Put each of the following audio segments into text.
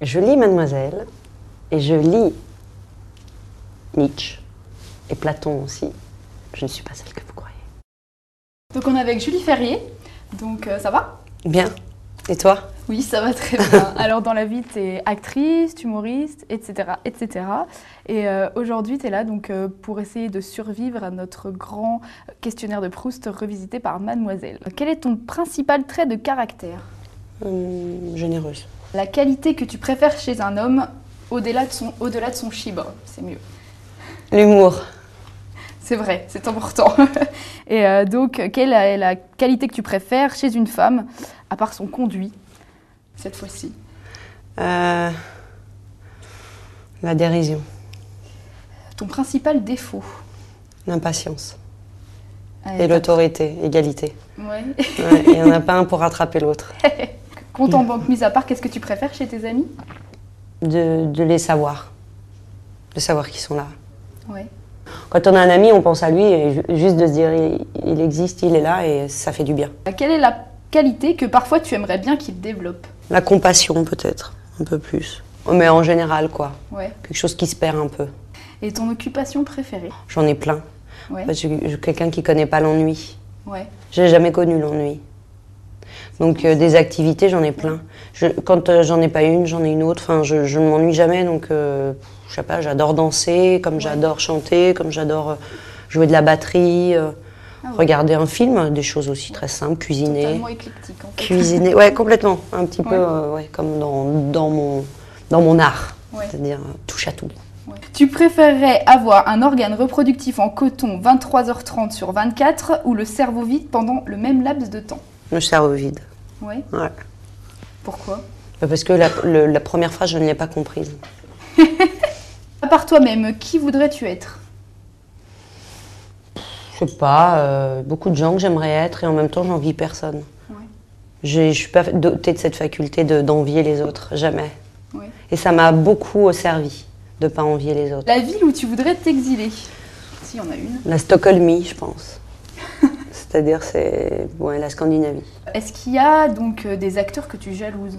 Je lis Mademoiselle et je lis Nietzsche et Platon aussi. Je ne suis pas celle que vous croyez. Donc on est avec Julie Ferrier. Donc euh, ça va? Bien. Et toi? Oui, ça va très bien. Alors dans la vie, tu es actrice, humoriste, etc. etc. Et euh, aujourd'hui, tu es là donc, euh, pour essayer de survivre à notre grand questionnaire de Proust revisité par Mademoiselle. Quel est ton principal trait de caractère? Hum, Généreuse. La qualité que tu préfères chez un homme au-delà de son, au-delà de son chibre, c'est mieux. L'humour. C'est vrai, c'est important. Et euh, donc, quelle est la qualité que tu préfères chez une femme, à part son conduit, cette fois-ci? Euh, la dérision. Ton principal défaut? L'impatience. Allez, Et l'autorité. Égalité. Ouais. Ouais, Il n'y en a pas un pour rattraper l'autre. Compte en banque mis à part, qu'est-ce que tu préfères chez tes amis? De, de les savoir. De savoir qu'ils sont là. Ouais. Quand on a un ami, on pense à lui et ju- juste de se dire il, il existe, il est là et ça fait du bien. Quelle est la qualité que parfois tu aimerais bien qu'il développe? La compassion peut-être, un peu plus. Mais en général quoi, Ouais. quelque chose qui se perd un peu. Et ton occupation préférée? J'en ai plein. Ouais. Parce que je suis quelqu'un qui connaît pas l'ennui. Ouais. J'ai jamais connu l'ennui. Donc euh, des activités, j'en ai plein. Je- quand euh, j'en ai pas une, j'en ai une autre. Enfin, je, je ne m'ennuie jamais. Donc, euh, je sais pas, j'adore danser, comme j'adore chanter, comme j'adore euh, jouer de la batterie, Ah ouais. regarder un film, des choses aussi très simples, cuisiner. Totalement éclectique en fait. Cuisiner, ouais, complètement. Un petit peu, Ouais. ouais, comme dans, dans, mon, dans mon art. C'est-à-dire touche à tout. Tu préférerais avoir un organe reproductif en coton 23h30 sur 24 ou le cerveau vide pendant le même laps de temps? Le cerveau vide. Ouais. Pourquoi? Bah, Parce que la, le- la première phrase, je ne l'ai pas comprise. À part toi-même, qui voudrais-tu être? Je sais pas, euh, beaucoup de gens que j'aimerais être et en même temps, j'envie personne. Ouais. Je suis pas dotée de cette faculté de- d'envier les autres, jamais. Ouais. Et ça m'a beaucoup servi de pas envier les autres. La ville où tu voudrais t'exiler? S'il y en a une. La Stockholmie, je pense. C'est-à-dire, c'est ouais, la Scandinavie. Est-ce qu'il y a donc euh, des acteurs que tu jalouses?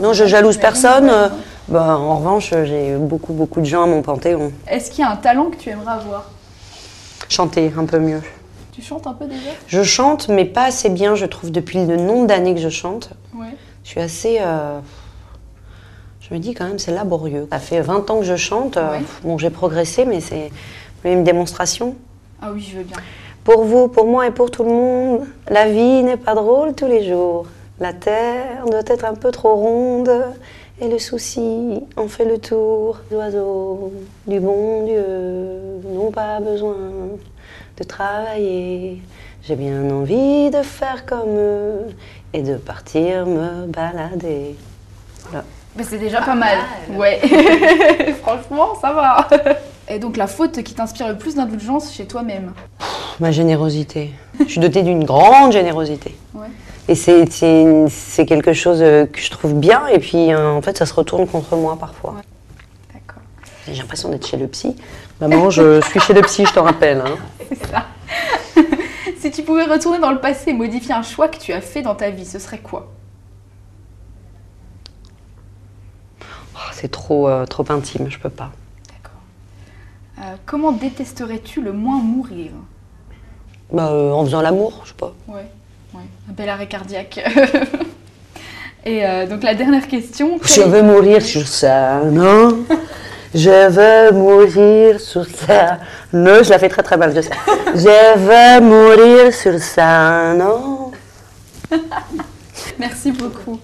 Non, je jalouse personne. euh, bah, en revanche, j'ai beaucoup, beaucoup de gens à mon panthéon. Est-ce qu'il y a un talent que tu aimerais avoir Chanter un peu mieux. Tu chantes un peu déjà? Je chante, mais pas assez bien, je trouve, depuis le nombre d'années que je chante. Ouais. Je suis assez. euh, Je me dis quand même, c'est laborieux. Ça fait 20 ans que je chante. euh, Ouais. Bon, j'ai progressé, mais c'est une démonstration. Ah oui, je veux bien. Pour vous, pour moi et pour tout le monde, la vie n'est pas drôle tous les jours. La terre doit être un peu trop ronde. Et le souci en fait le tour. Les oiseaux du bon Dieu n'ont pas besoin de travailler. J'ai bien envie de faire comme eux et de partir me balader. Mais c'est déjà pas mal. Ouais. Franchement, ça va. Et donc la faute qui t'inspire le plus d'indulgence chez toi-même? Ma générosité. Je suis dotée d'une grande générosité. Ouais. Et c'est- quelque chose euh, que je trouve bien, et puis euh, en fait, ça se retourne contre moi parfois. Ouais. D'accord. J'ai l'impression d'être chez le psy. Maman, je suis chez le psy, je te rappelle. hein. C'est ça. si tu pouvais retourner dans le passé et modifier un choix que tu as fait dans ta vie, ce serait quoi? Oh, c'est trop, euh, trop intime, je peux pas. D'accord. Euh, comment détesterais-tu le moins mourir? Bah, euh, en faisant l'amour, je sais pas. Ouais, ouais. Un bel arrêt cardiaque. Et euh, donc la dernière question. Je veux mourir sur ça, non Je veux mourir sur ça. Non, je la fais très très mal, je sais. Je veux mourir sur ça, non Merci beaucoup.